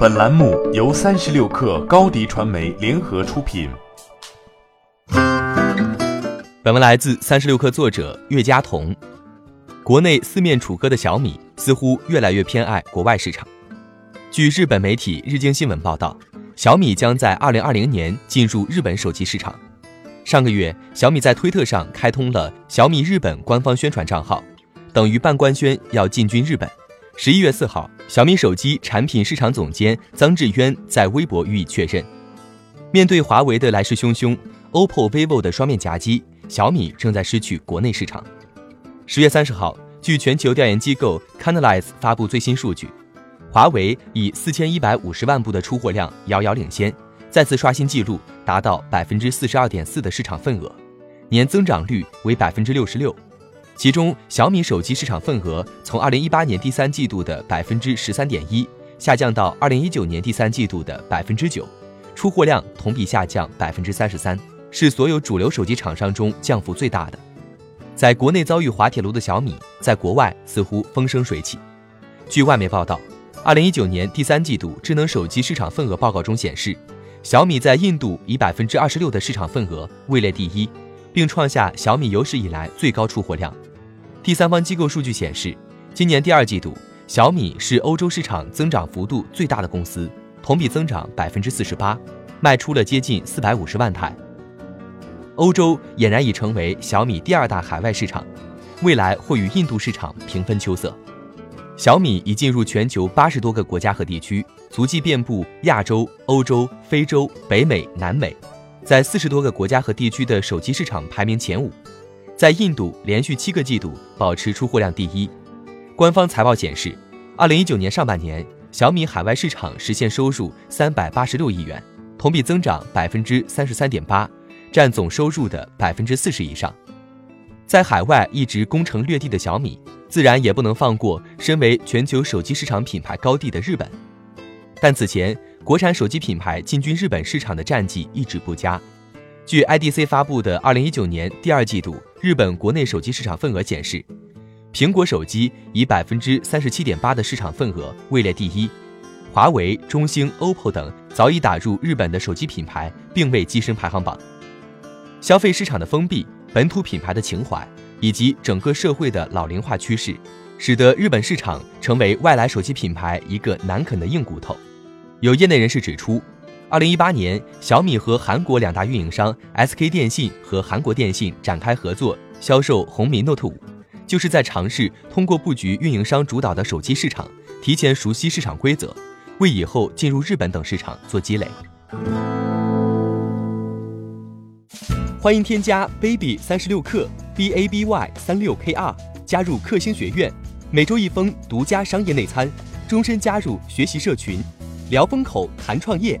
本栏目由三十六氪高低传媒联合出品。本文来自三十六氪作者岳佳彤。国内四面楚歌的小米，似乎越来越偏爱国外市场。据日本媒体日经新闻报道，小米将在二零二零年进入日本手机市场。上个月，小米在推特上开通了小米日本官方宣传账号，等于半官宣要进军日本。十一月四号，小米手机产品市场总监臧志渊在微博予以确认。面对华为的来势汹汹，OPPO、vivo 的双面夹击，小米正在失去国内市场。十月三十号，据全球调研机构 Canalys 发布最新数据，华为以四千一百五十万部的出货量遥遥领先，再次刷新纪录，达到百分之四十二点四的市场份额，年增长率为百分之六十六。其中，小米手机市场份额从二零一八年第三季度的百分之十三点一下降到二零一九年第三季度的百分之九，出货量同比下降百分之三十三，是所有主流手机厂商中降幅最大的。在国内遭遇滑铁卢的小米，在国外似乎风生水起。据外媒报道，二零一九年第三季度智能手机市场份额报告中显示，小米在印度以百分之二十六的市场份额位列第一，并创下小米有史以来最高出货量。第三方机构数据显示，今年第二季度，小米是欧洲市场增长幅度最大的公司，同比增长百分之四十八，卖出了接近四百五十万台。欧洲俨然已成为小米第二大海外市场，未来会与印度市场平分秋色。小米已进入全球八十多个国家和地区，足迹遍布亚洲、欧洲、非洲、北美、南美，在四十多个国家和地区的手机市场排名前五。在印度连续七个季度保持出货量第一。官方财报显示，二零一九年上半年，小米海外市场实现收入三百八十六亿元，同比增长百分之三十三点八，占总收入的百分之四十以上。在海外一直攻城略地的小米，自然也不能放过身为全球手机市场品牌高地的日本。但此前，国产手机品牌进军日本市场的战绩一直不佳。据 IDC 发布的二零一九年第二季度日本国内手机市场份额显示，苹果手机以百分之三十七点八的市场份额位列第一，华为、中兴、OPPO 等早已打入日本的手机品牌并未跻身排行榜。消费市场的封闭、本土品牌的情怀以及整个社会的老龄化趋势，使得日本市场成为外来手机品牌一个难啃的硬骨头。有业内人士指出。二零一八年，小米和韩国两大运营商 SK 电信和韩国电信展开合作，销售红米 Note 五，就是在尝试通过布局运营商主导的手机市场，提前熟悉市场规则，为以后进入日本等市场做积累。欢迎添加 baby 三十六克 b a b y 三六 k r 加入克星学院，每周一封独家商业内参，终身加入学习社群，聊风口谈创业。